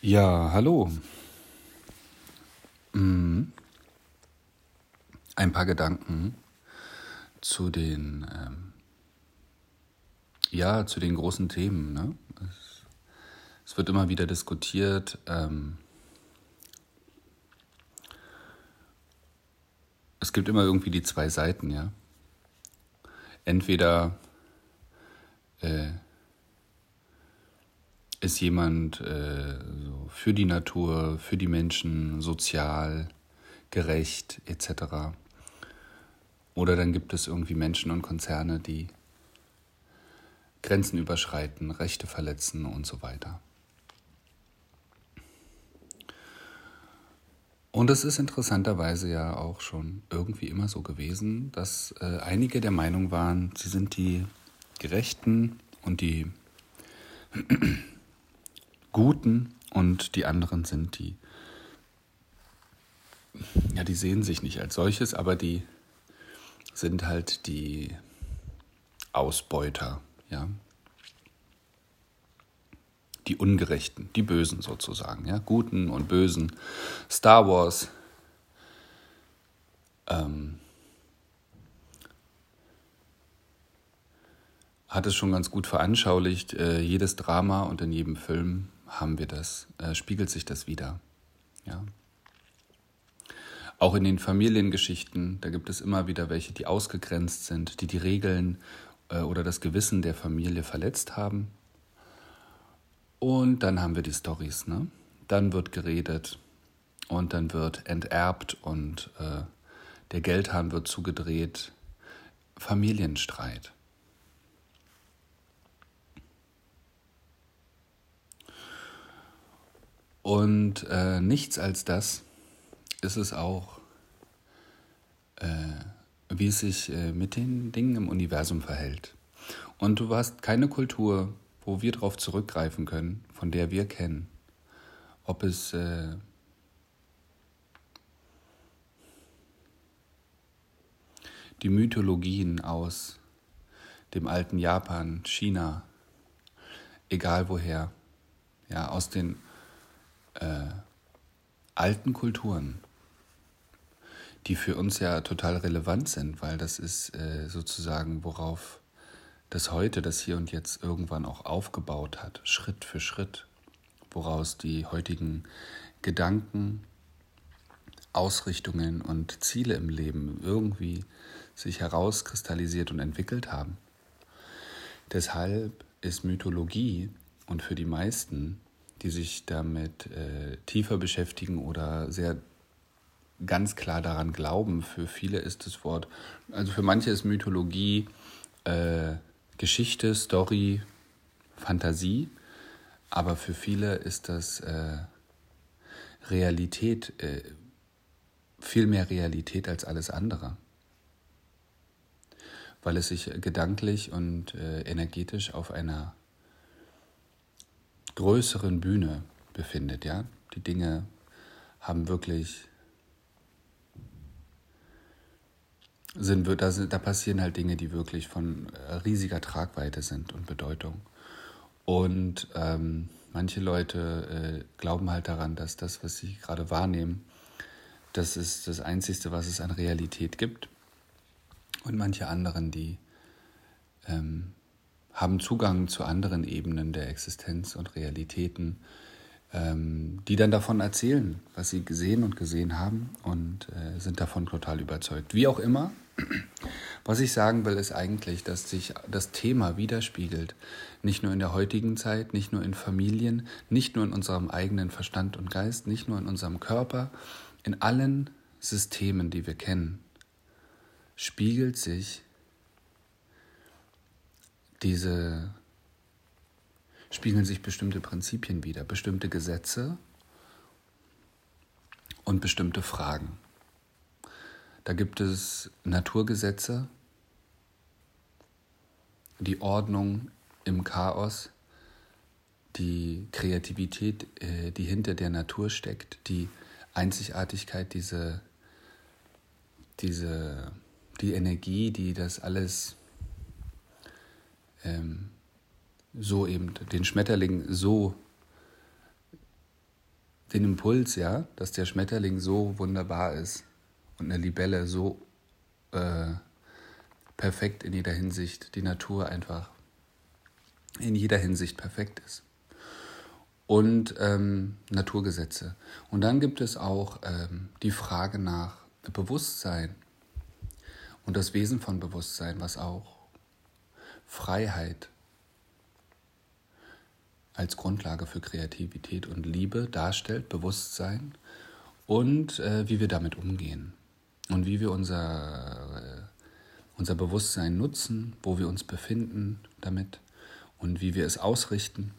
Ja, hallo. Mhm. Ein paar Gedanken zu den, ähm, ja, zu den großen Themen. Ne? Es, es wird immer wieder diskutiert. Ähm, es gibt immer irgendwie die zwei Seiten, ja. Entweder äh, ist jemand äh, so für die Natur, für die Menschen, sozial, gerecht etc. Oder dann gibt es irgendwie Menschen und Konzerne, die Grenzen überschreiten, Rechte verletzen und so weiter. Und es ist interessanterweise ja auch schon irgendwie immer so gewesen, dass äh, einige der Meinung waren, sie sind die Gerechten und die Guten und die anderen sind die, ja, die sehen sich nicht als solches, aber die sind halt die Ausbeuter, ja. Die Ungerechten, die Bösen sozusagen, ja. Guten und Bösen. Star Wars. Ähm, hat es schon ganz gut veranschaulicht. Äh, jedes Drama und in jedem Film haben wir das, äh, spiegelt sich das wieder. Ja. Auch in den Familiengeschichten, da gibt es immer wieder welche, die ausgegrenzt sind, die die Regeln äh, oder das Gewissen der Familie verletzt haben. Und dann haben wir die Stories, ne? Dann wird geredet und dann wird enterbt und äh, der Geldhahn wird zugedreht. Familienstreit. Und äh, nichts als das ist es auch, äh, wie es sich äh, mit den Dingen im Universum verhält. Und du hast keine Kultur, wo wir darauf zurückgreifen können, von der wir kennen. Ob es äh, die Mythologien aus dem alten Japan, China, egal woher, ja, aus den äh, alten Kulturen, die für uns ja total relevant sind, weil das ist äh, sozusagen, worauf das heute, das Hier und Jetzt irgendwann auch aufgebaut hat, Schritt für Schritt, woraus die heutigen Gedanken, Ausrichtungen und Ziele im Leben irgendwie sich herauskristallisiert und entwickelt haben. Deshalb ist Mythologie und für die meisten die sich damit äh, tiefer beschäftigen oder sehr ganz klar daran glauben. Für viele ist das Wort, also für manche ist Mythologie äh, Geschichte, Story, Fantasie, aber für viele ist das äh, Realität, äh, viel mehr Realität als alles andere. Weil es sich gedanklich und äh, energetisch auf einer größeren Bühne befindet. Ja? Die Dinge haben wirklich sind, da, sind, da passieren halt Dinge, die wirklich von äh, riesiger Tragweite sind und Bedeutung. Und ähm, manche Leute äh, glauben halt daran, dass das, was sie gerade wahrnehmen, das ist das Einzige, was es an Realität gibt. Und manche anderen, die ähm, haben Zugang zu anderen Ebenen der Existenz und Realitäten, ähm, die dann davon erzählen, was sie gesehen und gesehen haben und äh, sind davon total überzeugt. Wie auch immer, was ich sagen will, ist eigentlich, dass sich das Thema widerspiegelt, nicht nur in der heutigen Zeit, nicht nur in Familien, nicht nur in unserem eigenen Verstand und Geist, nicht nur in unserem Körper, in allen Systemen, die wir kennen, spiegelt sich diese spiegeln sich bestimmte Prinzipien wider, bestimmte Gesetze und bestimmte Fragen. Da gibt es Naturgesetze, die Ordnung im Chaos, die Kreativität, äh, die hinter der Natur steckt, die Einzigartigkeit, diese, diese, die Energie, die das alles ähm, so eben den Schmetterling so den Impuls, ja, dass der Schmetterling so wunderbar ist und eine Libelle so äh, perfekt in jeder Hinsicht, die Natur einfach in jeder Hinsicht perfekt ist. Und ähm, Naturgesetze. Und dann gibt es auch ähm, die Frage nach Bewusstsein und das Wesen von Bewusstsein, was auch Freiheit als Grundlage für Kreativität und Liebe darstellt, Bewusstsein und äh, wie wir damit umgehen und wie wir unser, äh, unser Bewusstsein nutzen, wo wir uns befinden damit und wie wir es ausrichten.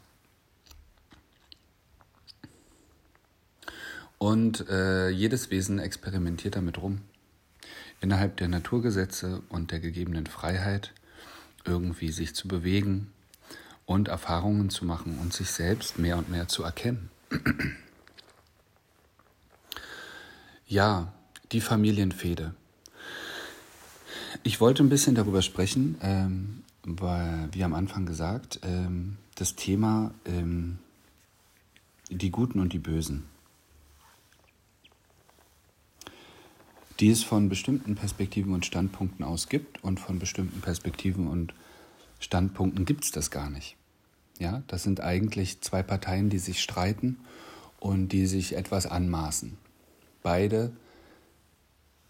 Und äh, jedes Wesen experimentiert damit rum, innerhalb der Naturgesetze und der gegebenen Freiheit irgendwie sich zu bewegen, und Erfahrungen zu machen und sich selbst mehr und mehr zu erkennen. Ja, die Familienfehde. Ich wollte ein bisschen darüber sprechen, ähm, weil, wie am Anfang gesagt, ähm, das Thema ähm, die Guten und die Bösen. Die es von bestimmten Perspektiven und Standpunkten aus gibt und von bestimmten Perspektiven und Standpunkten gibt es das gar nicht. Ja, das sind eigentlich zwei Parteien, die sich streiten und die sich etwas anmaßen. Beide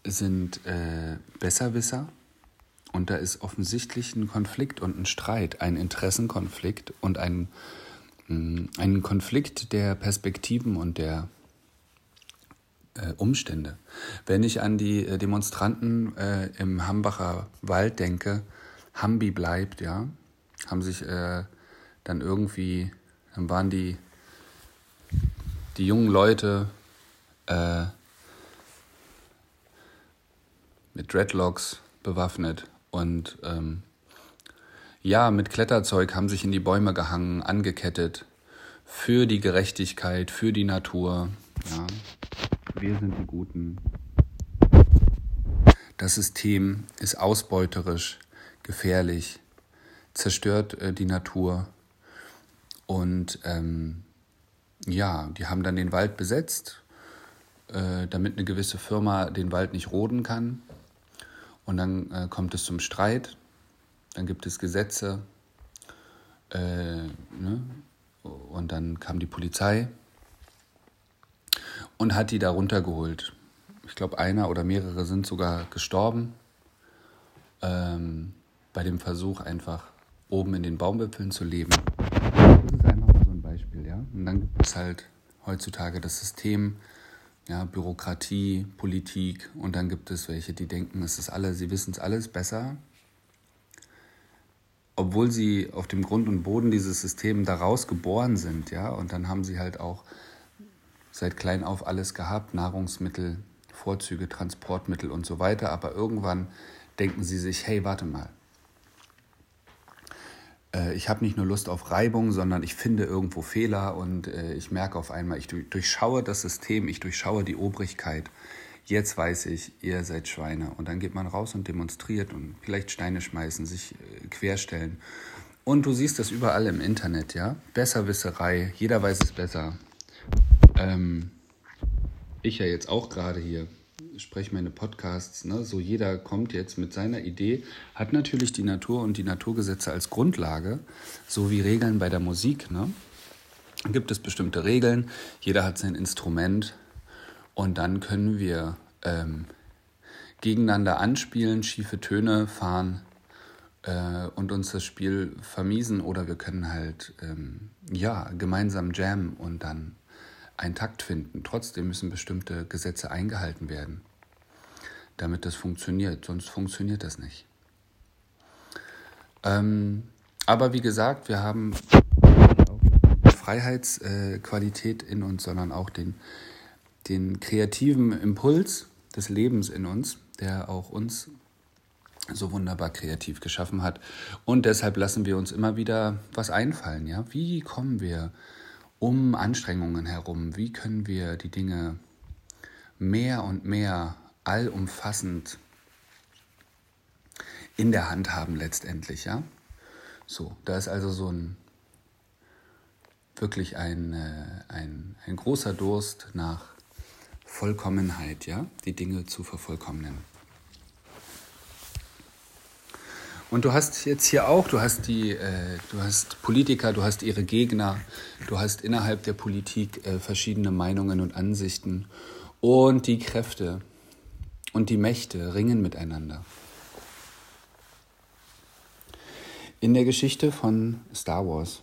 sind äh, Besserwisser und da ist offensichtlich ein Konflikt und ein Streit, ein Interessenkonflikt und ein, mh, mm, ein Konflikt der Perspektiven und der äh, Umstände. Wenn ich an die äh, Demonstranten äh, im Hambacher Wald denke, Hambi bleibt, ja, haben sich äh, dann irgendwie, dann waren die, die jungen Leute äh, mit Dreadlocks bewaffnet und ähm, ja, mit Kletterzeug haben sich in die Bäume gehangen, angekettet, für die Gerechtigkeit, für die Natur. Ja. Wir sind die Guten. Das System ist ausbeuterisch, gefährlich, zerstört äh, die Natur. Und ähm, ja, die haben dann den Wald besetzt, äh, damit eine gewisse Firma den Wald nicht roden kann. Und dann äh, kommt es zum Streit, dann gibt es Gesetze äh, ne? und dann kam die Polizei und hat die da runtergeholt. Ich glaube, einer oder mehrere sind sogar gestorben ähm, bei dem Versuch, einfach oben in den Baumwipfeln zu leben. Beispiel, ja. Und dann gibt es halt heutzutage das System, ja, Bürokratie, Politik und dann gibt es welche, die denken, es ist alles, sie wissen es alles besser, obwohl sie auf dem Grund und Boden dieses Systems daraus geboren sind, ja, und dann haben sie halt auch seit klein auf alles gehabt, Nahrungsmittel, Vorzüge, Transportmittel und so weiter, aber irgendwann denken sie sich, hey, warte mal, äh, ich habe nicht nur Lust auf Reibung, sondern ich finde irgendwo Fehler und äh, ich merke auf einmal, ich durchschaue das System, ich durchschaue die Obrigkeit. Jetzt weiß ich, ihr seid Schweine. Und dann geht man raus und demonstriert und vielleicht Steine schmeißen, sich äh, querstellen. Und du siehst das überall im Internet, ja? Besserwisserei, jeder weiß es besser. Ähm, ich ja jetzt auch gerade hier spreche meine Podcasts, ne, so jeder kommt jetzt mit seiner Idee, hat natürlich die Natur und die Naturgesetze als Grundlage, so wie Regeln bei der Musik. Ne? Gibt es bestimmte Regeln, jeder hat sein Instrument und dann können wir ähm, gegeneinander anspielen, schiefe Töne fahren äh, und uns das Spiel vermiesen oder wir können halt ähm, ja gemeinsam jammen und dann einen Takt finden. Trotzdem müssen bestimmte Gesetze eingehalten werden damit das funktioniert. Sonst funktioniert das nicht. Ähm, aber wie gesagt, wir haben Freiheitsqualität in uns, sondern auch den, den kreativen Impuls des Lebens in uns, der auch uns so wunderbar kreativ geschaffen hat. Und deshalb lassen wir uns immer wieder was einfallen. Ja? Wie kommen wir um Anstrengungen herum? Wie können wir die Dinge mehr und mehr allumfassend in der Hand haben letztendlich, ja. So, da ist also so ein wirklich ein, äh, ein, ein großer Durst nach Vollkommenheit, ja, die Dinge zu vervollkommnen. Und du hast jetzt hier auch, du hast die, äh, du hast Politiker, du hast ihre Gegner, du hast innerhalb der Politik äh, verschiedene Meinungen und Ansichten und die Kräfte und die Mächte ringen miteinander. In der Geschichte von Star Wars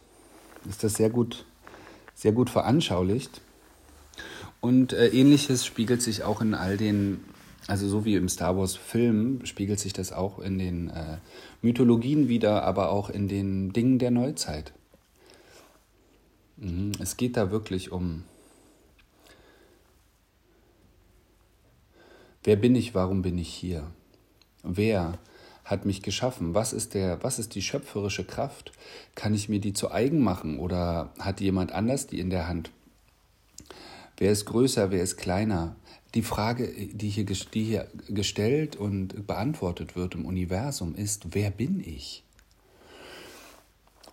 ist das sehr gut, sehr gut veranschaulicht. Und äh, ähnliches spiegelt sich auch in all den, also so wie im Star Wars-Film, spiegelt sich das auch in den äh, Mythologien wieder, aber auch in den Dingen der Neuzeit. Mhm. Es geht da wirklich um, wer bin ich, warum bin ich hier? Wer hat mich geschaffen? Was ist, der, was ist die schöpferische Kraft? Kann ich mir die zu eigen machen oder hat jemand anders die in der Hand? Wer ist größer, wer ist kleiner? Die Frage, die hier, die hier gestellt und beantwortet wird im Universum, ist, wer bin ich?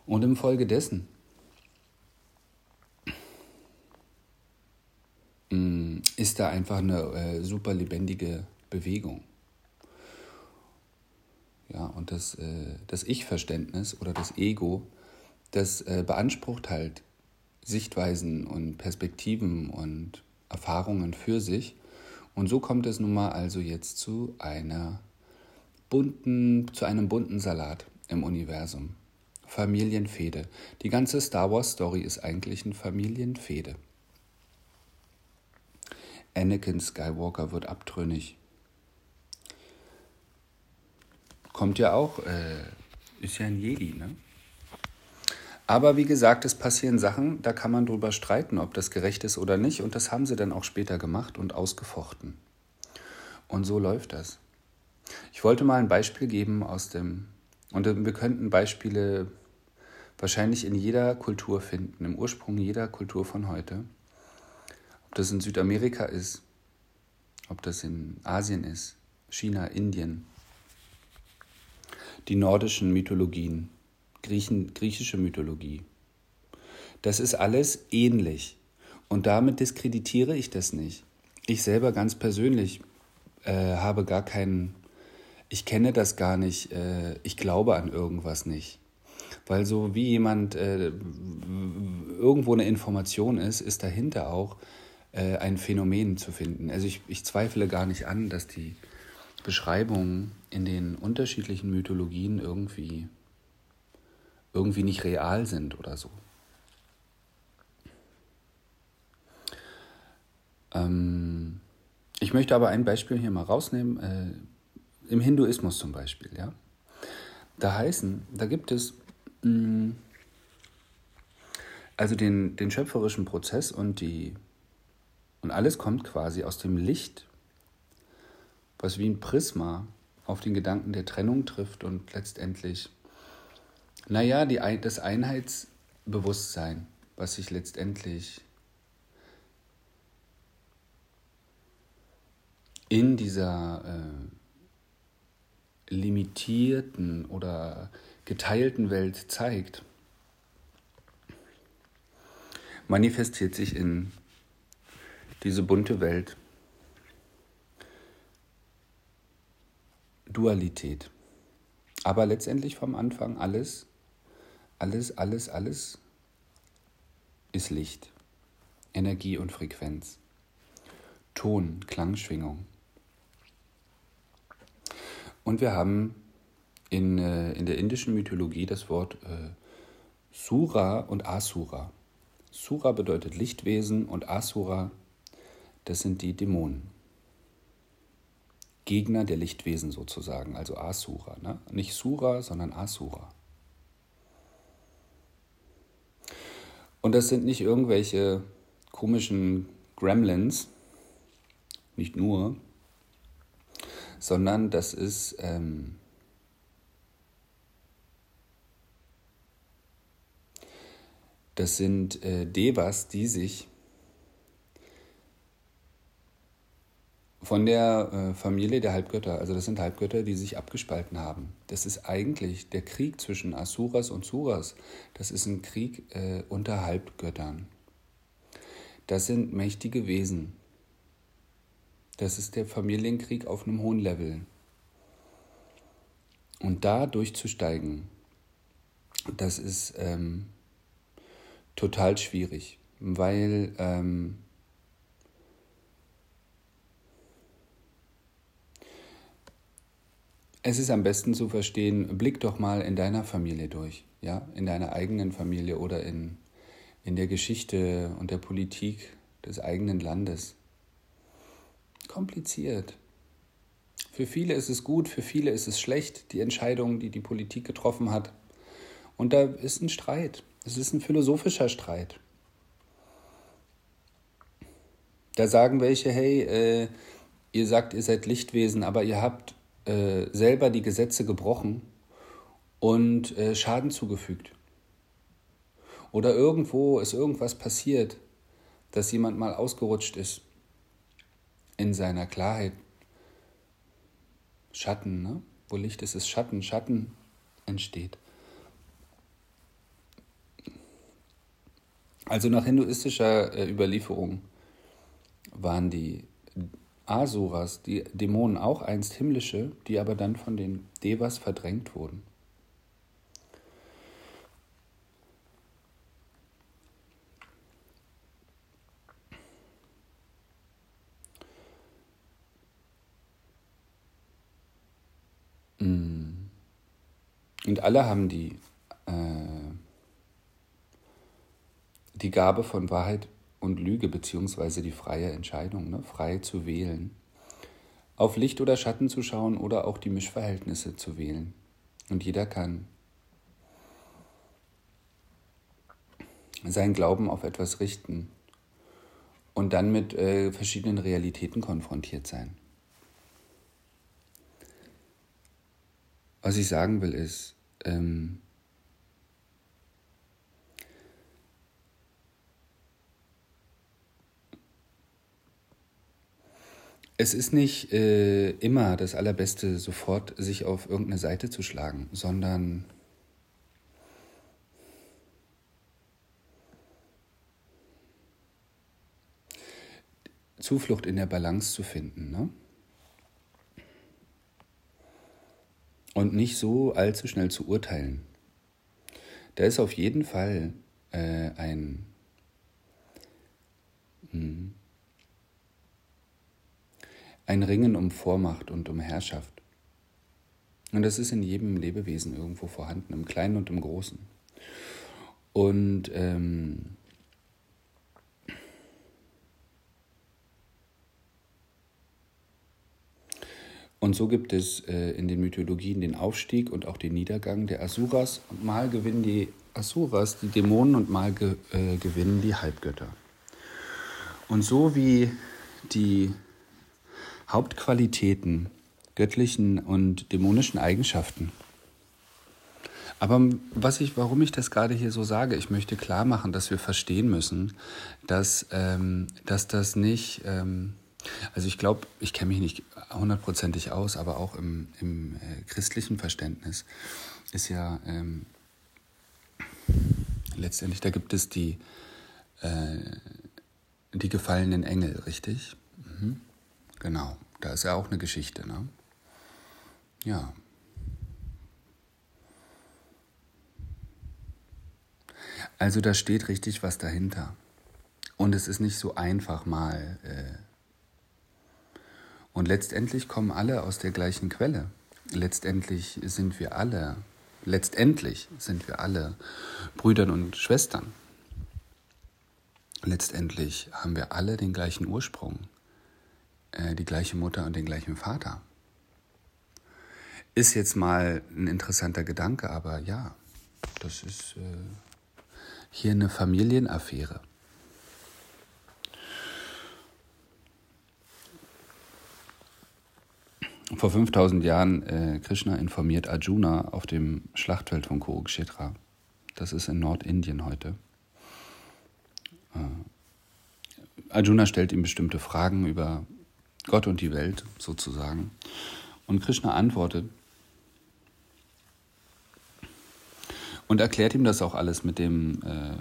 Und im Folge dessen mm, ist da einfach eine äh, super lebendige Bewegung. Ja, und das, äh, das Ich-Verständnis oder das Ego, das äh, beansprucht halt Sichtweisen und Perspektiven und Erfahrungen für sich. Und so kommt es nun mal also jetzt zu einer bunten, zu einem bunten Salat im Universum. Familienfehde. Die ganze Star Wars Story ist eigentlich eine Familienfehde. Anakin Skywalker wird abtrünnig Kommt ja auch, äh, ist ja ein Jedi, ne? Aber wie gesagt, es passieren Sachen, da kann man drüber streiten, ob das gerecht ist oder nicht. Und das haben sie dann auch später gemacht und ausgefochten. Und so läuft das. Ich wollte mal ein Beispiel geben aus dem, und wir könnten Beispiele wahrscheinlich in jeder Kultur finden, im Ursprung jeder Kultur von heute. Ob das in Südamerika ist, ob das in Asien ist, China, Indien, die nordischen Mythologien, Griechen, griechische Mythologie. Das ist alles ähnlich. Und damit diskreditiere ich das nicht. Ich selber ganz persönlich äh, habe gar keinen, ich kenne das gar nicht, äh, ich glaube an irgendwas nicht. Weil so wie jemand äh, irgendwo eine Information ist, ist dahinter auch äh, ein Phänomen zu finden. Also ich, ich zweifle gar nicht an, dass die Beschreibungen in den unterschiedlichen Mythologien irgendwie, irgendwie nicht real sind oder so. Ähm, ich möchte aber ein Beispiel hier mal rausnehmen. Äh, Im Hinduismus zum Beispiel, ja. Da heißen, da gibt es mh, mm, also den, den schöpferischen Prozess und die und alles kommt quasi aus dem Licht was wie ein Prisma auf den Gedanken der Trennung trifft und letztendlich, naja, die, das Einheitsbewusstsein, was sich letztendlich in dieser äh, limitierten oder geteilten Welt zeigt, manifestiert sich in diese bunte Welt. Dualität. Aber letztendlich vom Anfang alles, alles, alles, alles ist Licht, Energie und Frequenz, Ton, Klangschwingung. Und wir haben in, äh, in der indischen Mythologie das Wort äh, Sura und Asura. Sura bedeutet Lichtwesen und Asura, das sind die Dämonen. Gegner der Lichtwesen sozusagen, also Asura. Ne? Nicht Sura, sondern Asura. Und das sind nicht irgendwelche komischen Gremlins, nicht nur, sondern das ist ähm, das sind äh, Devas, die sich von der äh, Familie der Halbgötter. Also das sind Halbgötter, die sich abgespalten haben. Das ist eigentlich der Krieg zwischen Asuras und Suras. Das ist ein Krieg äh, unter Halbgöttern. Das sind mächtige Wesen. Das ist der Familienkrieg auf einem hohen Level. Und da durchzusteigen, das ist ähm, total schwierig, weil ähm, Es ist am besten zu verstehen, blick doch mal in deiner Familie durch, ja, in deiner eigenen Familie oder in, in der Geschichte und der Politik des eigenen Landes. Kompliziert. Für viele ist es gut, für viele ist es schlecht, die Entscheidung, die die Politik getroffen hat. Und da ist ein Streit. Es ist ein philosophischer Streit. Da sagen welche, hey, äh, ihr sagt, ihr seid Lichtwesen, aber ihr habt äh, selber die Gesetze gebrochen und äh, Schaden zugefügt. Oder irgendwo ist irgendwas passiert, dass jemand mal ausgerutscht ist in seiner Klarheit. Schatten, ne? wo Licht ist, ist Schatten. Schatten entsteht. Also nach hinduistischer äh, Überlieferung waren die Asuras, die Dämonen auch einst himmlische, die aber dann von den Devas verdrängt wurden. Mm. Und alle haben die, äh, die Gabe von Wahrheit und Lüge beziehungsweise die freie Entscheidung, ne? frei zu wählen. Auf Licht oder Schatten zu schauen oder auch die Mischverhältnisse zu wählen. Und jeder kann seinen Glauben auf etwas richten und dann mit äh, verschiedenen Realitäten konfrontiert sein. Was ich sagen will ist, ähm, Es ist nicht äh, immer das Allerbeste, sofort sich auf irgendeine Seite zu schlagen, sondern Zuflucht in der Balance zu finden. Ne? Und nicht so allzu schnell zu urteilen. Da ist auf jeden Fall äh, ein... Hm, ein Ringen um Vormacht und um Herrschaft. Und das ist in jedem Lebewesen irgendwo vorhanden, im Kleinen und im Großen. Und ähm, Und so gibt es äh, in den Mythologien den Aufstieg und auch den Niedergang der Asuras. Und mal gewinnen die Asuras die Dämonen und mal ge äh, gewinnen die Halbgötter. Und so wie die Hauptqualitäten, göttlichen und dämonischen Eigenschaften. Aber was ich, warum ich das gerade hier so sage, ich möchte klar machen, dass wir verstehen müssen, dass, ähm, dass das nicht, ähm, also ich glaube, ich kenne mich nicht hundertprozentig aus, aber auch im, im äh, christlichen Verständnis ist ja ähm, letztendlich, da gibt es die, äh, die gefallenen Engel, richtig? Mhm. Genau, da ist ja auch eine Geschichte, ne? Ja. Also da steht richtig was dahinter. Und es ist nicht so einfach mal. Äh und letztendlich kommen alle aus der gleichen Quelle. Letztendlich sind wir alle, letztendlich sind wir alle Brüdern und Schwestern. Letztendlich haben wir alle den gleichen Ursprung. Äh, die gleiche Mutter und den gleichen Vater. Ist jetzt mal ein interessanter Gedanke, aber ja, das ist äh, hier eine Familienaffäre. Vor 5000 Jahren äh, Krishna informiert Arjuna auf dem Schlachtfeld von Kurukshetra. Das ist in Nordindien heute. Äh, Arjuna stellt ihm bestimmte Fragen über Gott und die Welt sozusagen. Und Krishna antwortet und erklärt ihm das auch alles mit dem, äh,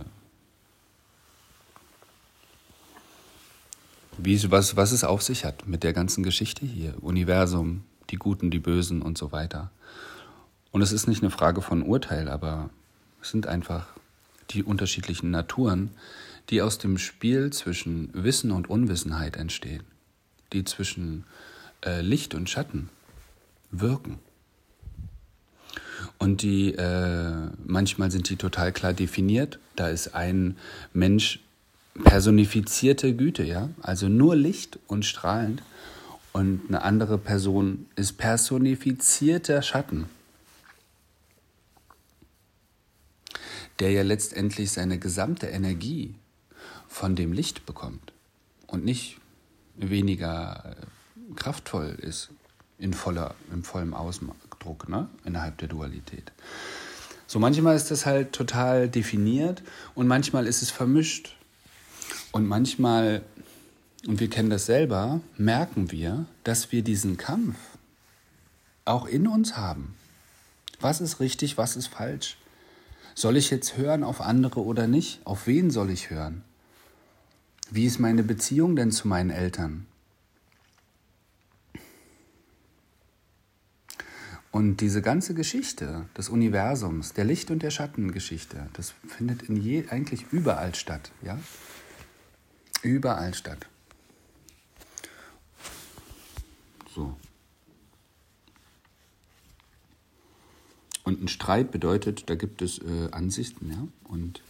wie, was, was es auf sich hat mit der ganzen Geschichte hier, Universum, die Guten, die Bösen und so weiter. Und es ist nicht eine Frage von Urteil, aber es sind einfach die unterschiedlichen Naturen, die aus dem Spiel zwischen Wissen und Unwissenheit entstehen, die zwischen äh, Licht und Schatten wirken. Und die, äh, manchmal sind die total klar definiert. Da ist ein Mensch personifizierte Güte, ja, also nur Licht und strahlend. Und eine andere Person ist personifizierter Schatten, der ja letztendlich seine gesamte Energie von dem Licht bekommt und nicht weniger äh, kraftvoll ist in voller, im vollen Ausdruck ne? innerhalb der Dualität. So manchmal ist das halt total definiert und manchmal ist es vermischt. Und manchmal, und wir kennen das selber, merken wir, dass wir diesen Kampf auch in uns haben. Was ist richtig, was ist falsch? Soll ich jetzt hören auf andere oder nicht? Auf wen soll ich hören? Wie ist meine Beziehung denn zu meinen Eltern? Und diese ganze Geschichte des Universums, der Licht- und der Schattengeschichte, das findet in je, eigentlich überall statt, ja? Überall statt. So. Und ein Streit bedeutet, da gibt es äh, Ansichten, ja? Und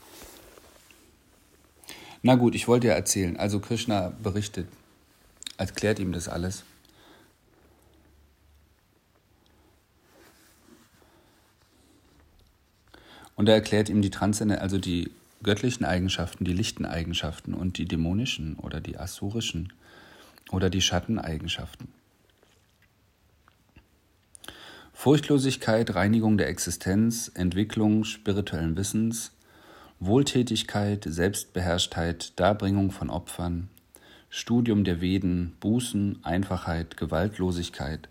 na gut, ich wollte ja erzählen. Also Krishna berichtet, erklärt ihm das alles. Und er erklärt ihm die Transzendent, also die göttlichen Eigenschaften, die lichten Eigenschaften und die dämonischen oder die asurischen oder die Schatteneigenschaften. Furchtlosigkeit, Reinigung der Existenz, Entwicklung spirituellen Wissens, Wohltätigkeit, Selbstbeherrschtheit, Darbringung von Opfern, Studium der Veden, Bußen, Einfachheit, Gewaltlosigkeit,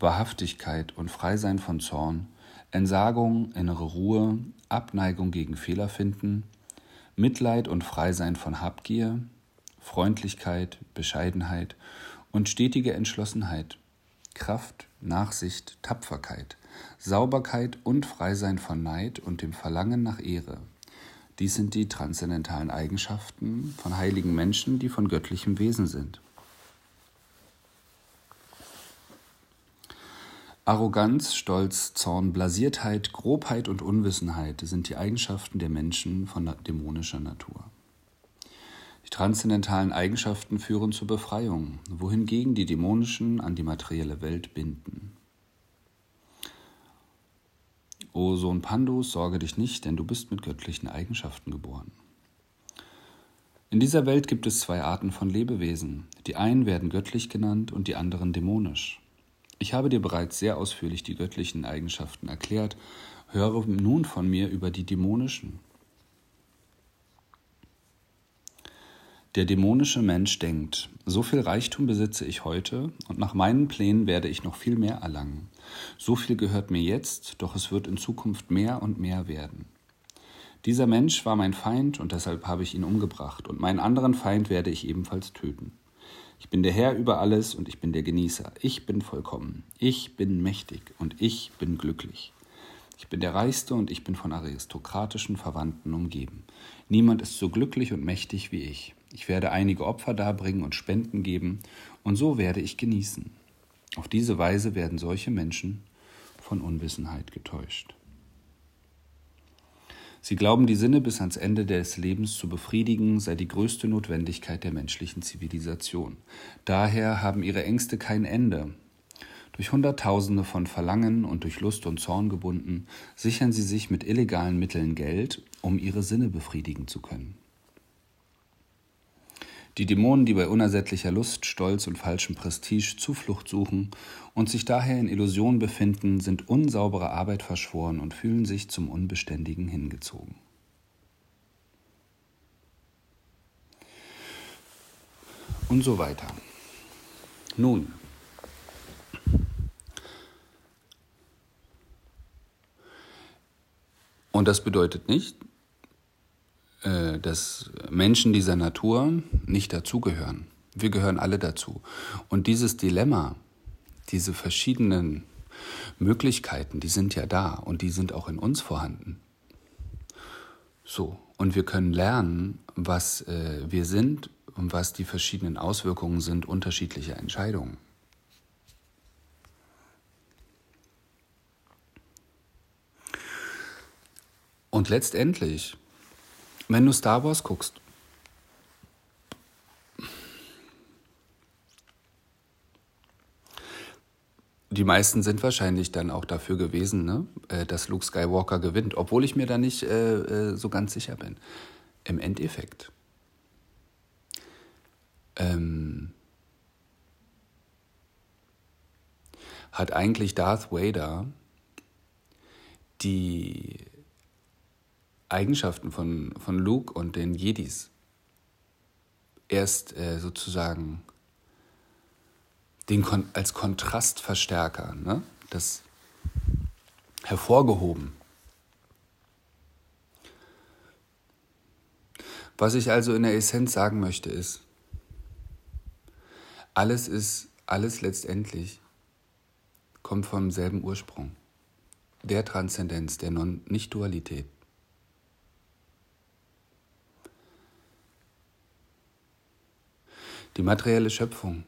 Wahrhaftigkeit und Freisein von Zorn, Entsagung, innere Ruhe, Abneigung gegen Fehler finden, Mitleid und Freisein von Habgier, Freundlichkeit, Bescheidenheit und stetige Entschlossenheit, Kraft, Nachsicht, Tapferkeit, Sauberkeit und Freisein von Neid und dem Verlangen nach Ehre, dies sind die transzendentalen Eigenschaften von heiligen Menschen, die von göttlichem Wesen sind. Arroganz, Stolz, Zorn, Blasiertheit, Grobheit und Unwissenheit sind die Eigenschaften der Menschen von dämonischer Natur. Die transzendentalen Eigenschaften führen zur Befreiung, wohingegen die dämonischen an die materielle Welt binden. O Sohn Pandus, sorge dich nicht, denn du bist mit göttlichen Eigenschaften geboren. In dieser Welt gibt es zwei Arten von Lebewesen. Die einen werden göttlich genannt und die anderen dämonisch. Ich habe dir bereits sehr ausführlich die göttlichen Eigenschaften erklärt, höre nun von mir über die dämonischen. Der dämonische Mensch denkt, so viel Reichtum besitze ich heute und nach meinen Plänen werde ich noch viel mehr erlangen. So viel gehört mir jetzt, doch es wird in Zukunft mehr und mehr werden. Dieser Mensch war mein Feind und deshalb habe ich ihn umgebracht und meinen anderen Feind werde ich ebenfalls töten. Ich bin der Herr über alles und ich bin der Genießer. Ich bin vollkommen. Ich bin mächtig und ich bin glücklich. Ich bin der Reichste und ich bin von aristokratischen Verwandten umgeben. Niemand ist so glücklich und mächtig wie ich. Ich werde einige Opfer darbringen und Spenden geben, und so werde ich genießen. Auf diese Weise werden solche Menschen von Unwissenheit getäuscht. Sie glauben, die Sinne bis ans Ende des Lebens zu befriedigen, sei die größte Notwendigkeit der menschlichen Zivilisation. Daher haben ihre Ängste kein Ende. Durch Hunderttausende von Verlangen und durch Lust und Zorn gebunden, sichern sie sich mit illegalen Mitteln Geld, um ihre Sinne befriedigen zu können. Die Dämonen, die bei unersättlicher Lust, Stolz und falschem Prestige Zuflucht suchen und sich daher in Illusionen befinden, sind unsaubere Arbeit verschworen und fühlen sich zum Unbeständigen hingezogen. Und so weiter. Nun, und das bedeutet nicht, dass Menschen dieser Natur nicht dazugehören. Wir gehören alle dazu. Und dieses Dilemma, diese verschiedenen Möglichkeiten, die sind ja da und die sind auch in uns vorhanden. So, und wir können lernen, was äh, wir sind und was die verschiedenen Auswirkungen sind unterschiedlicher Entscheidungen. Und letztendlich, wenn du Star Wars guckst, die meisten sind wahrscheinlich dann auch dafür gewesen, ne, äh, dass Luke Skywalker gewinnt, obwohl ich mir da nicht äh, äh, so ganz sicher bin. Im Endeffekt ähm, hat eigentlich Darth Vader die Eigenschaften von, von Luke und den Jedis erst äh, sozusagen den Kon als Kontrastverstärker, ne? das hervorgehoben. Was ich also in der Essenz sagen möchte ist, alles ist, alles letztendlich kommt vom selben Ursprung, der Transzendenz, der Non-Nicht-Dualität. Die materielle Schöpfung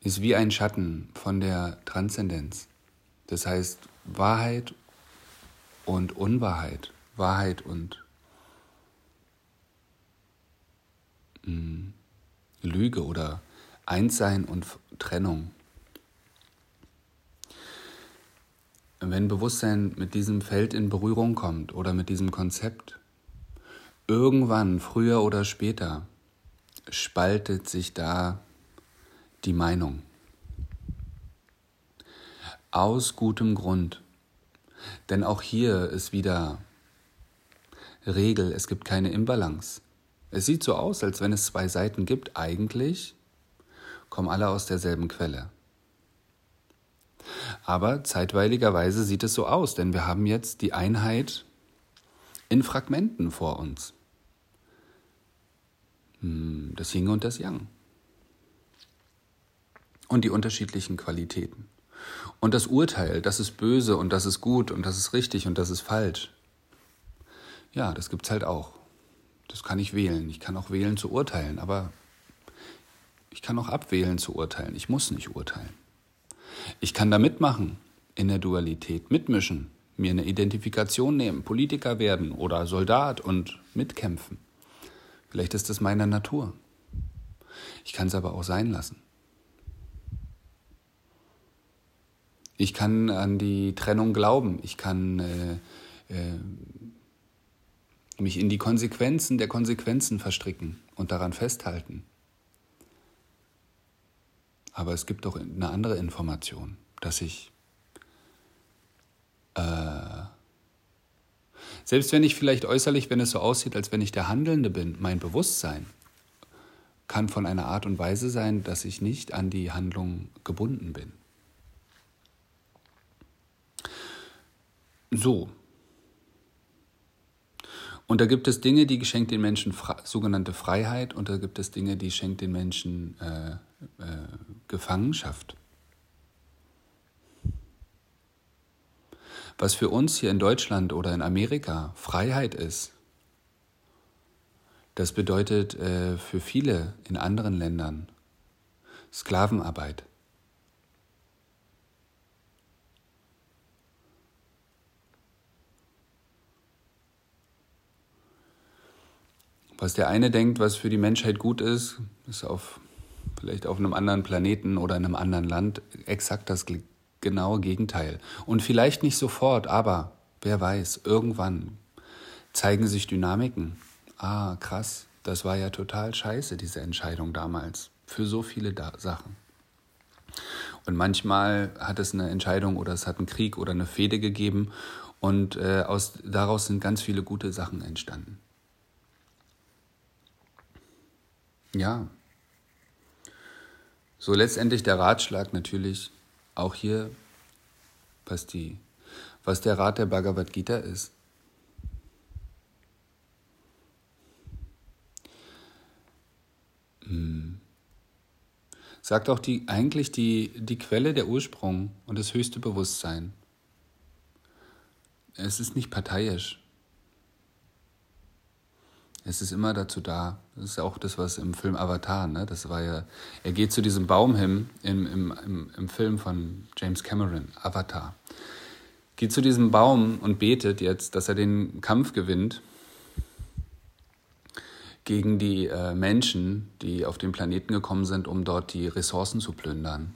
ist wie ein Schatten von der Transzendenz. Das heißt, Wahrheit und Unwahrheit, Wahrheit und mh, hm, Lüge oder Einssein und Trennung. Wenn Bewusstsein mit diesem Feld in Berührung kommt oder mit diesem Konzept, irgendwann, früher oder später, spaltet sich da die Meinung. Aus gutem Grund. Denn auch hier ist wieder Regel, es gibt keine Imbalance. Es sieht so aus, als wenn es zwei Seiten gibt. Eigentlich kommen alle aus derselben Quelle. Aber zeitweiligerweise sieht es so aus, denn wir haben jetzt die Einheit in Fragmenten vor uns. Hm, das Yin und das Yang und die unterschiedlichen Qualitäten. Und das Urteil, das ist böse und das ist gut und das ist richtig und das ist falsch. Ja, das gibt es halt auch. Das kann ich wählen. Ich kann auch wählen zu urteilen, aber ich kann auch abwählen zu urteilen. Ich muss nicht urteilen. Ich kann da mitmachen in der Dualität, mitmischen, mir eine Identifikation nehmen, Politiker werden oder Soldat und mitkämpfen. Vielleicht ist das meine Natur. Ich kann es aber auch sein lassen. Ich kann an die Trennung glauben. Ich kann äh, äh, mich in die Konsequenzen der Konsequenzen verstricken und daran festhalten. Aber es gibt doch eine andere Information, dass ich, äh, selbst wenn ich vielleicht äußerlich, wenn es so aussieht, als wenn ich der Handelnde bin, mein Bewusstsein kann von einer Art und Weise sein, dass ich nicht an die Handlung gebunden bin. So. Und da gibt es Dinge, die schenkt den Menschen sogenannte Freiheit und da gibt es Dinge, die schenkt den Menschen äh, äh, Gefangenschaft. Was für uns hier in Deutschland oder in Amerika Freiheit ist, das bedeutet äh, für viele in anderen Ländern Sklavenarbeit. Was der eine denkt, was für die Menschheit gut ist, ist auf vielleicht auf einem anderen Planeten oder in einem anderen Land exakt das genaue Gegenteil. Und vielleicht nicht sofort, aber wer weiß, irgendwann zeigen sich Dynamiken. Ah, krass, das war ja total scheiße, diese Entscheidung damals, für so viele da Sachen. Und manchmal hat es eine Entscheidung oder es hat einen Krieg oder eine Fehde gegeben und äh, aus, daraus sind ganz viele gute Sachen entstanden. Ja. So letztendlich der Ratschlag natürlich, auch hier was, die, was der Rat der Bhagavad Gita ist. Hm. Sagt auch die, eigentlich die, die Quelle, der Ursprung und das höchste Bewusstsein. Es ist nicht parteiisch. Es ist immer dazu da. Das ist auch das, was im Film Avatar, ne? Das war ja, er geht zu diesem Baum hin im, im, im, im Film von James Cameron, Avatar. Geht zu diesem Baum und betet jetzt, dass er den Kampf gewinnt gegen die äh, Menschen, die auf den Planeten gekommen sind, um dort die Ressourcen zu plündern.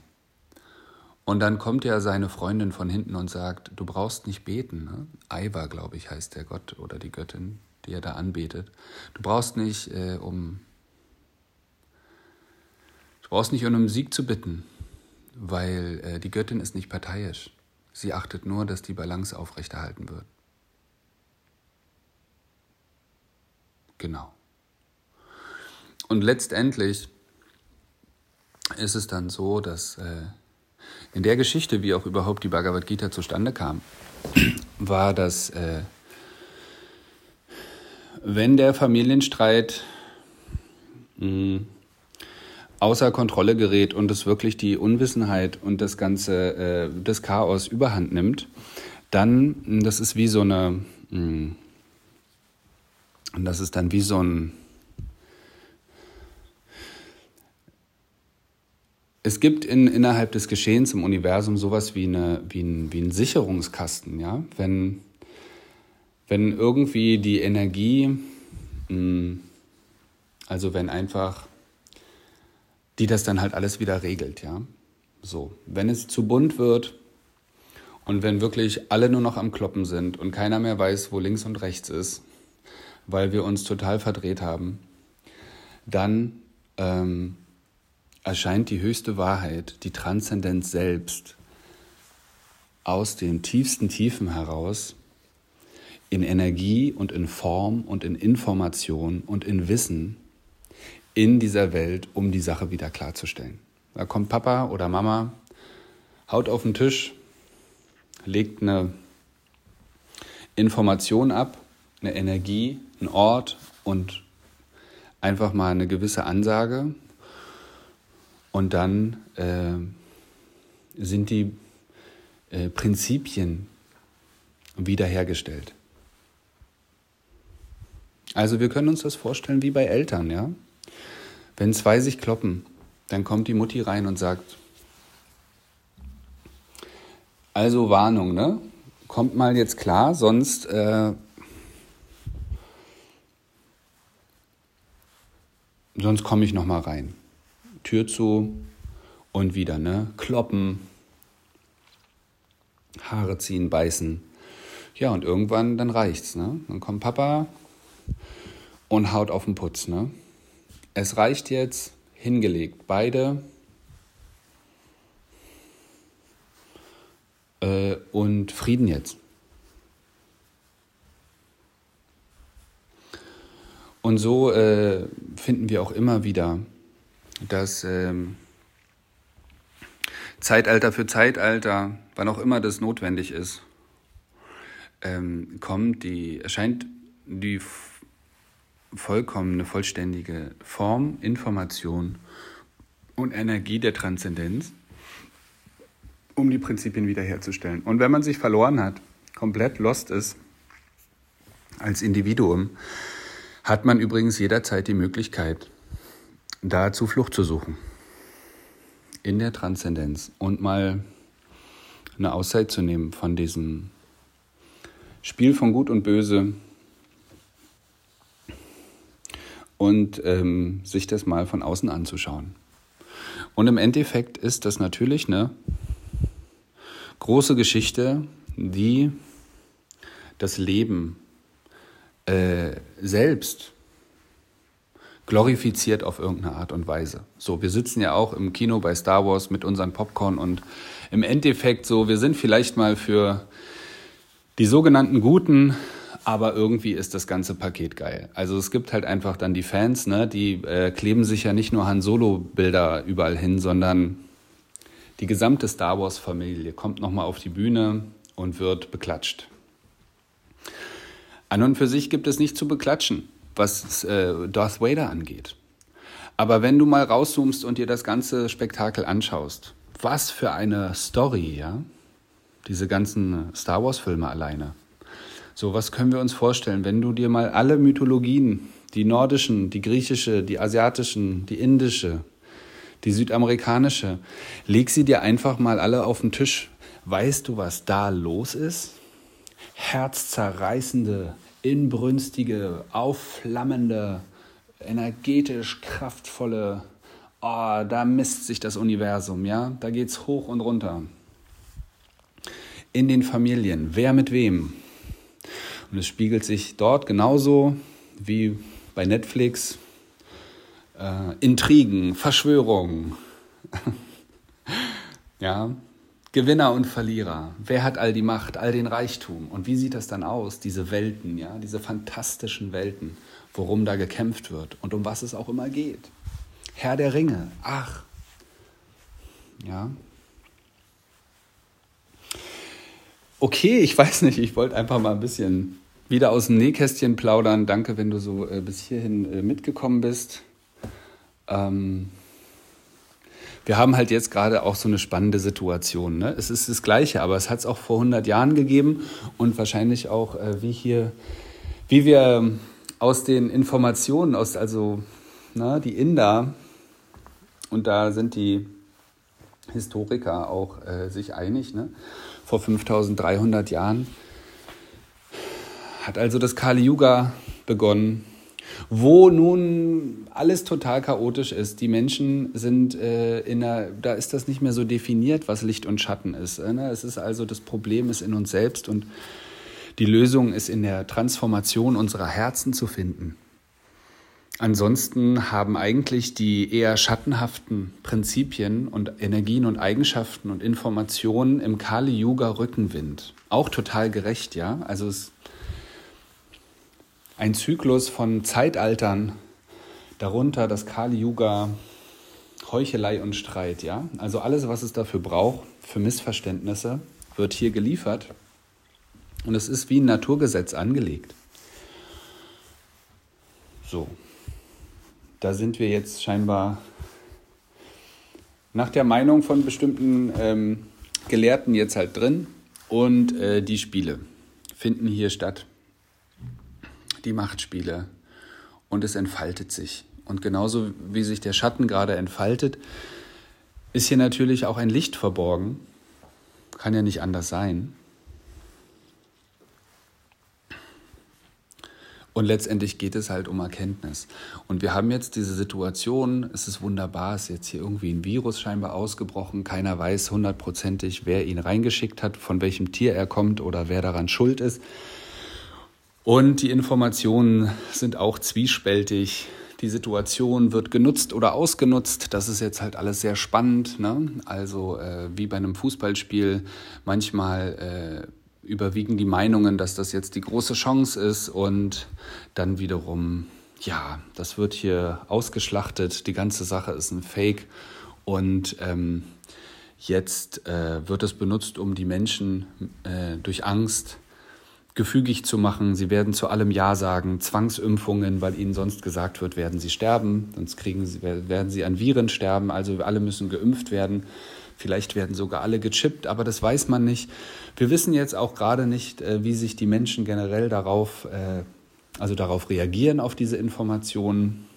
Und dann kommt ja seine Freundin von hinten und sagt, du brauchst nicht beten. Ne? Aiva, glaube ich, heißt der Gott oder die Göttin die er da anbetet. Du brauchst nicht äh, um du brauchst nicht um Sieg zu bitten, weil äh, die Göttin ist nicht parteiisch. Sie achtet nur, dass die Balance aufrechterhalten wird. Genau. Und letztendlich ist es dann so, dass äh, in der Geschichte, wie auch überhaupt die Bhagavad Gita zustande kam, war, dass äh, wenn der Familienstreit mh, hm, außer Kontrolle gerät und es wirklich die Unwissenheit und das ganze äh, das Chaos überhand nimmt, dann hm, das ist wie so eine mh, und das ist dann wie so ein Es gibt in, innerhalb des Geschehens im Universum sowas wie, eine, wie, ein, wie ein Sicherungskasten. Ja? Wenn, wenn irgendwie die Energie, hm, also wenn einfach die das dann halt alles wieder regelt, ja. So, wenn es zu bunt wird und wenn wirklich alle nur noch am Kloppen sind und keiner mehr weiß, wo links und rechts ist, weil wir uns total verdreht haben, dann ähm, erscheint die höchste Wahrheit, die Transzendenz selbst, aus den tiefsten Tiefen heraus in Energie und in Form und in Information und in Wissen in dieser Welt, um die Sache wieder klarzustellen. Da kommt Papa oder Mama, haut auf den Tisch, legt eine Information ab, eine Energie, einen Ort und einfach mal eine gewisse Ansage. Und dann äh, sind die äh, Prinzipien wiederhergestellt. Also wir können uns das vorstellen wie bei Eltern, ja. Wenn zwei sich kloppen, dann kommt die Mutti rein und sagt, also Warnung, ne? Kommt mal jetzt klar, sonst äh, sonst komme ich noch mal rein. Tür zu und wieder, ne? Kloppen, Haare ziehen, beißen. Ja, und irgendwann dann reicht's, ne? Dann kommt Papa und haut auf den Putz. Ne? Es reicht jetzt, hingelegt, beide. Äh, und Frieden jetzt. Und so äh, finden wir auch immer wieder, dass ähm, Zeitalter für Zeitalter, wann auch immer das notwendig ist, ähm, kommt, die erscheint die vollkommene, vollständige Form, Information und Energie der Transzendenz, um die Prinzipien wiederherzustellen. Und wenn man sich verloren hat, komplett lost ist als Individuum, hat man übrigens jederzeit die Möglichkeit, da Zuflucht zu suchen. In der Transzendenz und mal eine Auszeit zu nehmen von diesem Spiel von Gut und Böse, und ähm, sich das mal von außen anzuschauen. Und im Endeffekt ist das natürlich eine große Geschichte, die das Leben äh, selbst glorifiziert auf irgendeine Art und Weise. So, wir sitzen ja auch im Kino bei Star Wars mit unseren Popcorn und im Endeffekt so, wir sind vielleicht mal für die sogenannten Guten aber irgendwie ist das ganze Paket geil. Also es gibt halt einfach dann die Fans, ne, die äh, kleben sich ja nicht nur Han Solo-Bilder überall hin, sondern die gesamte Star Wars-Familie kommt nochmal auf die Bühne und wird beklatscht. An und für sich gibt es nicht zu beklatschen, was äh, Darth Vader angeht. Aber wenn du mal rauszoomst und dir das ganze Spektakel anschaust, was für eine Story, ja? Diese ganzen Star Wars-Filme alleine. So, was können wir uns vorstellen, wenn du dir mal alle Mythologien, die nordischen, die griechische, die asiatischen, die indische, die südamerikanische, leg sie dir einfach mal alle auf den Tisch. Weißt du, was da los ist? Herzzerreißende, inbrünstige, aufflammende, energetisch kraftvolle, oh, da misst sich das Universum, ja? Da geht's hoch und runter. In den Familien, wer mit wem, und es spiegelt sich dort genauso wie bei Netflix. Äh, Intrigen, Verschwörungen. ja, Gewinner und Verlierer. Wer hat all die Macht, all den Reichtum? Und wie sieht das dann aus, diese Welten, ja, diese fantastischen Welten, worum da gekämpft wird und um was es auch immer geht? Herr der Ringe, ach. Ja, okay, ich weiß nicht, ich wollte einfach mal ein bisschen wieder aus dem Nähkästchen plaudern. Danke, wenn du so äh, bis hierhin äh, mitgekommen bist. Ähm, wir haben halt jetzt gerade auch so eine spannende Situation. Ne? Es ist das Gleiche, aber es hat es auch vor 100 Jahren gegeben und wahrscheinlich auch, äh, wie hier, wie wir aus den Informationen, aus also na, die Inder, und da sind die Historiker auch äh, sich einig, ne? Vor 5300 Jahren hat also das Kali Yuga begonnen, wo nun alles total chaotisch ist. Die Menschen sind äh, in einer, da ist das nicht mehr so definiert, was Licht und Schatten ist. Äh, ne? Es ist also das Problem ist in uns selbst und die Lösung ist in der Transformation unserer Herzen zu finden. Ansonsten haben eigentlich die eher schattenhaften Prinzipien und Energien und Eigenschaften und Informationen im Kali Yuga Rückenwind. Auch total gerecht, ja. Also es ein Zyklus von Zeitaltern, darunter das Kali Yuga, Heuchelei und Streit, ja. Also alles, was es dafür braucht, für Missverständnisse, wird hier geliefert. Und es ist wie ein Naturgesetz angelegt. So, da sind wir jetzt scheinbar nach der Meinung von bestimmten ähm, Gelehrten jetzt halt drin und äh, die Spiele finden hier statt. Die Machtspiele und es entfaltet sich. Und genauso wie sich der Schatten gerade entfaltet, ist hier natürlich auch ein Licht verborgen. Kann ja nicht anders sein. Und letztendlich geht es halt um Erkenntnis. Und wir haben jetzt diese Situation, es ist wunderbar, es ist jetzt hier irgendwie ein Virus scheinbar ausgebrochen. Keiner weiß hundertprozentig, wer ihn reingeschickt hat, von welchem Tier er kommt oder wer daran schuld ist. Und die Informationen sind auch zwiespältig. Die Situation wird genutzt oder ausgenutzt. Das ist jetzt halt alles sehr spannend. Ne? Also äh, wie bei einem Fußballspiel manchmal äh, überwiegen die Meinungen, dass das jetzt die große Chance ist und dann wiederum, ja, das wird hier ausgeschlachtet, die ganze Sache ist ein Fake und ähm, jetzt äh, wird es benutzt, um die Menschen äh, durch Angst gefügig zu machen. Sie werden zu allem Ja sagen, Zwangsimpfungen, weil ihnen sonst gesagt wird, werden sie sterben, sonst kriegen sie, werden sie an Viren sterben, also alle müssen geimpft werden. Vielleicht werden sogar alle gechippt, aber das weiß man nicht. Wir wissen jetzt auch gerade nicht, äh, wie sich die Menschen generell darauf, äh, also darauf reagieren, auf diese Informationen,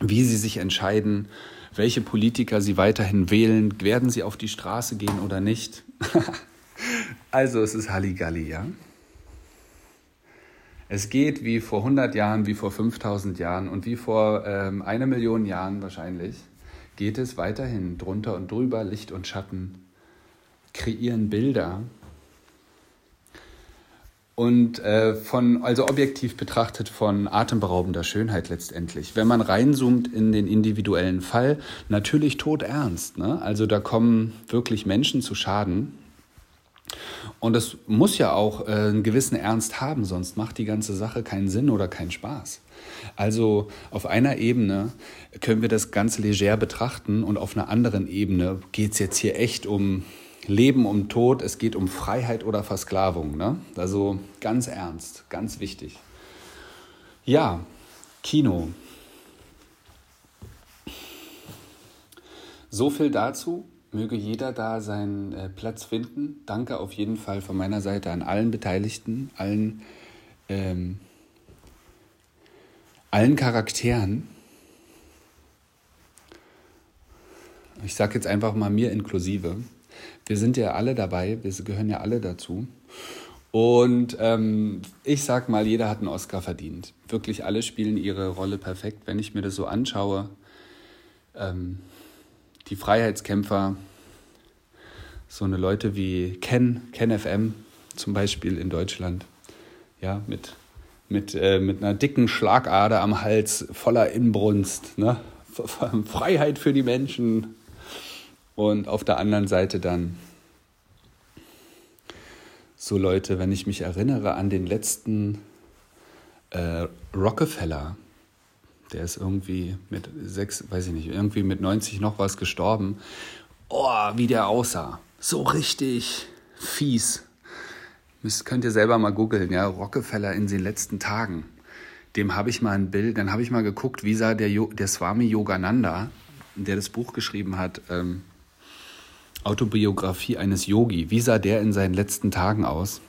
wie sie sich entscheiden, welche Politiker sie weiterhin wählen, werden sie auf die Straße gehen oder nicht. also es ist Halligalli, ja. Es geht wie vor 100 Jahren, wie vor 5000 Jahren und wie vor ähm, einer Million Jahren wahrscheinlich geht es weiterhin drunter und drüber, Licht und Schatten, kreieren Bilder. Und äh, von, also objektiv betrachtet von atemberaubender Schönheit letztendlich. Wenn man reinzoomt in den individuellen Fall, natürlich todernst. Ne? Also da kommen wirklich Menschen zu Schaden. Und das muss ja auch äh, einen gewissen Ernst haben, sonst macht die ganze Sache keinen Sinn oder keinen Spaß. Also auf einer Ebene können wir das ganz leger betrachten und auf einer anderen Ebene geht es jetzt hier echt um Leben, um Tod, es geht um Freiheit oder Versklavung. Ne? Also ganz ernst, ganz wichtig. Ja, Kino. So viel dazu. Möge jeder da seinen äh, Platz finden. Danke auf jeden Fall von meiner Seite an allen Beteiligten, allen, ähm, allen Charakteren. Ich sage jetzt einfach mal mir inklusive. Wir sind ja alle dabei, wir gehören ja alle dazu. Und ähm, ich sag mal, jeder hat einen Oscar verdient. Wirklich alle spielen ihre Rolle perfekt. Wenn ich mir das so anschaue, ähm, die Freiheitskämpfer, so eine Leute wie Ken, Ken FM zum Beispiel in Deutschland, ja, mit, mit, äh, mit einer dicken Schlagader am Hals, voller Inbrunst, ne? Freiheit für die Menschen. Und auf der anderen Seite dann so Leute, wenn ich mich erinnere an den letzten äh, Rockefeller, der ist irgendwie mit sechs, weiß ich nicht, irgendwie mit 90 noch was gestorben. Oh, wie der aussah. So richtig fies. Das könnt ihr selber mal googeln, ja. Rockefeller in den letzten Tagen. Dem habe ich mal ein Bild, dann habe ich mal geguckt, wie sah der, der Swami Yogananda, der das Buch geschrieben hat, ähm, Autobiografie eines Yogi. Wie sah der in seinen letzten Tagen aus?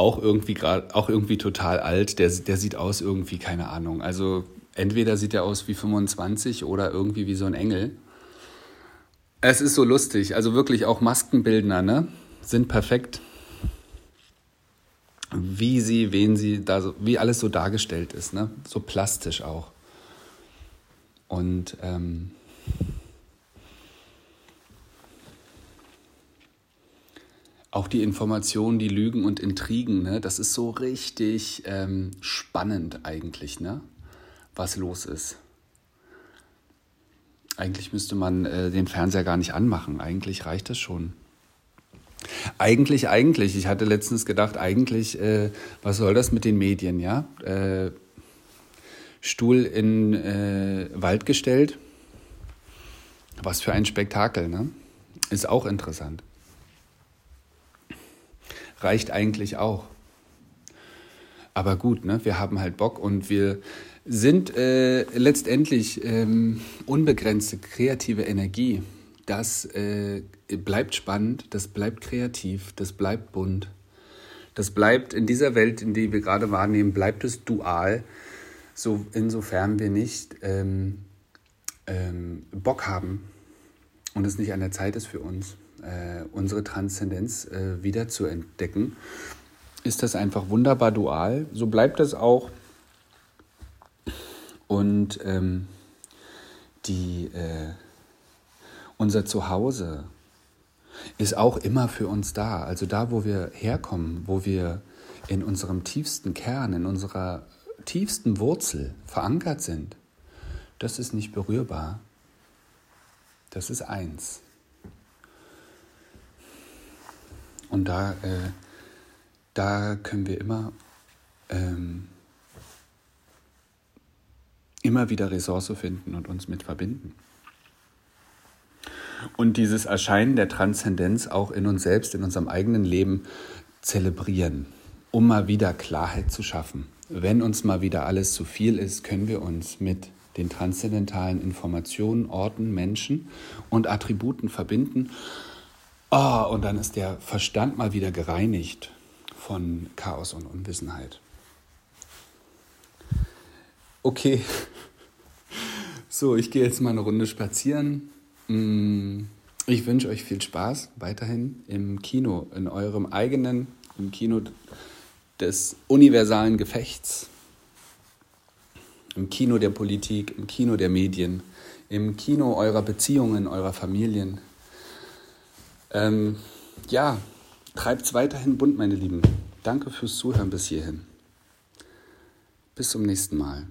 Auch irgendwie gerade, auch irgendwie total alt. Der, der sieht aus irgendwie, keine Ahnung. Also entweder sieht er aus wie 25 oder irgendwie wie so ein Engel. Es ist so lustig. Also wirklich auch Maskenbildner, ne? Sind perfekt. Wie sie, wen sie da so, wie alles so dargestellt ist, ne? So plastisch auch. Und ähm, auch die Informationen, die Lügen und Intrigen, ne, das ist so richtig ähm, spannend eigentlich, ne, was los ist. Eigentlich müsste man äh, den Fernseher gar nicht anmachen. Eigentlich reicht das schon. Eigentlich, eigentlich. Ich hatte letztens gedacht, eigentlich, äh, was soll das mit den Medien, ja? Äh, Stuhl in äh, Wald gestellt. Was für ein Spektakel, ne? Ist auch interessant. Reicht eigentlich auch. Aber gut, ne? wir haben halt Bock und wir sind äh, letztendlich ähm, unbegrenzte kreative Energie. Das äh, bleibt spannend, das bleibt kreativ, das bleibt bunt. Das bleibt in dieser Welt, in die wir gerade wahrnehmen, bleibt es dual so, insofern wir nicht ähm, ähm, Bock haben und es nicht an der Zeit ist für uns, äh, unsere Transzendenz äh, wieder zu entdecken, ist das einfach wunderbar dual. So bleibt es auch. Und ähm, die, äh, unser Zuhause ist auch immer für uns da. Also da, wo wir herkommen, wo wir in unserem tiefsten Kern, in unserer tiefsten Wurzel verankert sind, das ist nicht berührbar. Das ist eins. Und da, äh, da können wir immer, ähm, immer wieder Ressource finden und uns mit verbinden. Und dieses Erscheinen der Transzendenz auch in uns selbst, in unserem eigenen Leben zelebrieren, um mal wieder Klarheit zu schaffen wenn uns mal wieder alles zu viel ist, können wir uns mit den transzendentalen Informationen, Orten, Menschen und Attributen verbinden. Oh, und dann ist der Verstand mal wieder gereinigt von Chaos und Unwissenheit. Okay, so, ich gehe jetzt mal eine Runde spazieren. Mm, ich wünsche euch viel Spaß weiterhin im Kino, in eurem eigenen, im Kino des universalen Gefechts, im Kino der Politik, im Kino der Medien, im Kino eurer Beziehungen, eurer Familien. Ähm, ja, treibt's weiterhin bunt, meine Lieben. Danke fürs Zuhören bis hierhin. Bis zum nächsten Mal.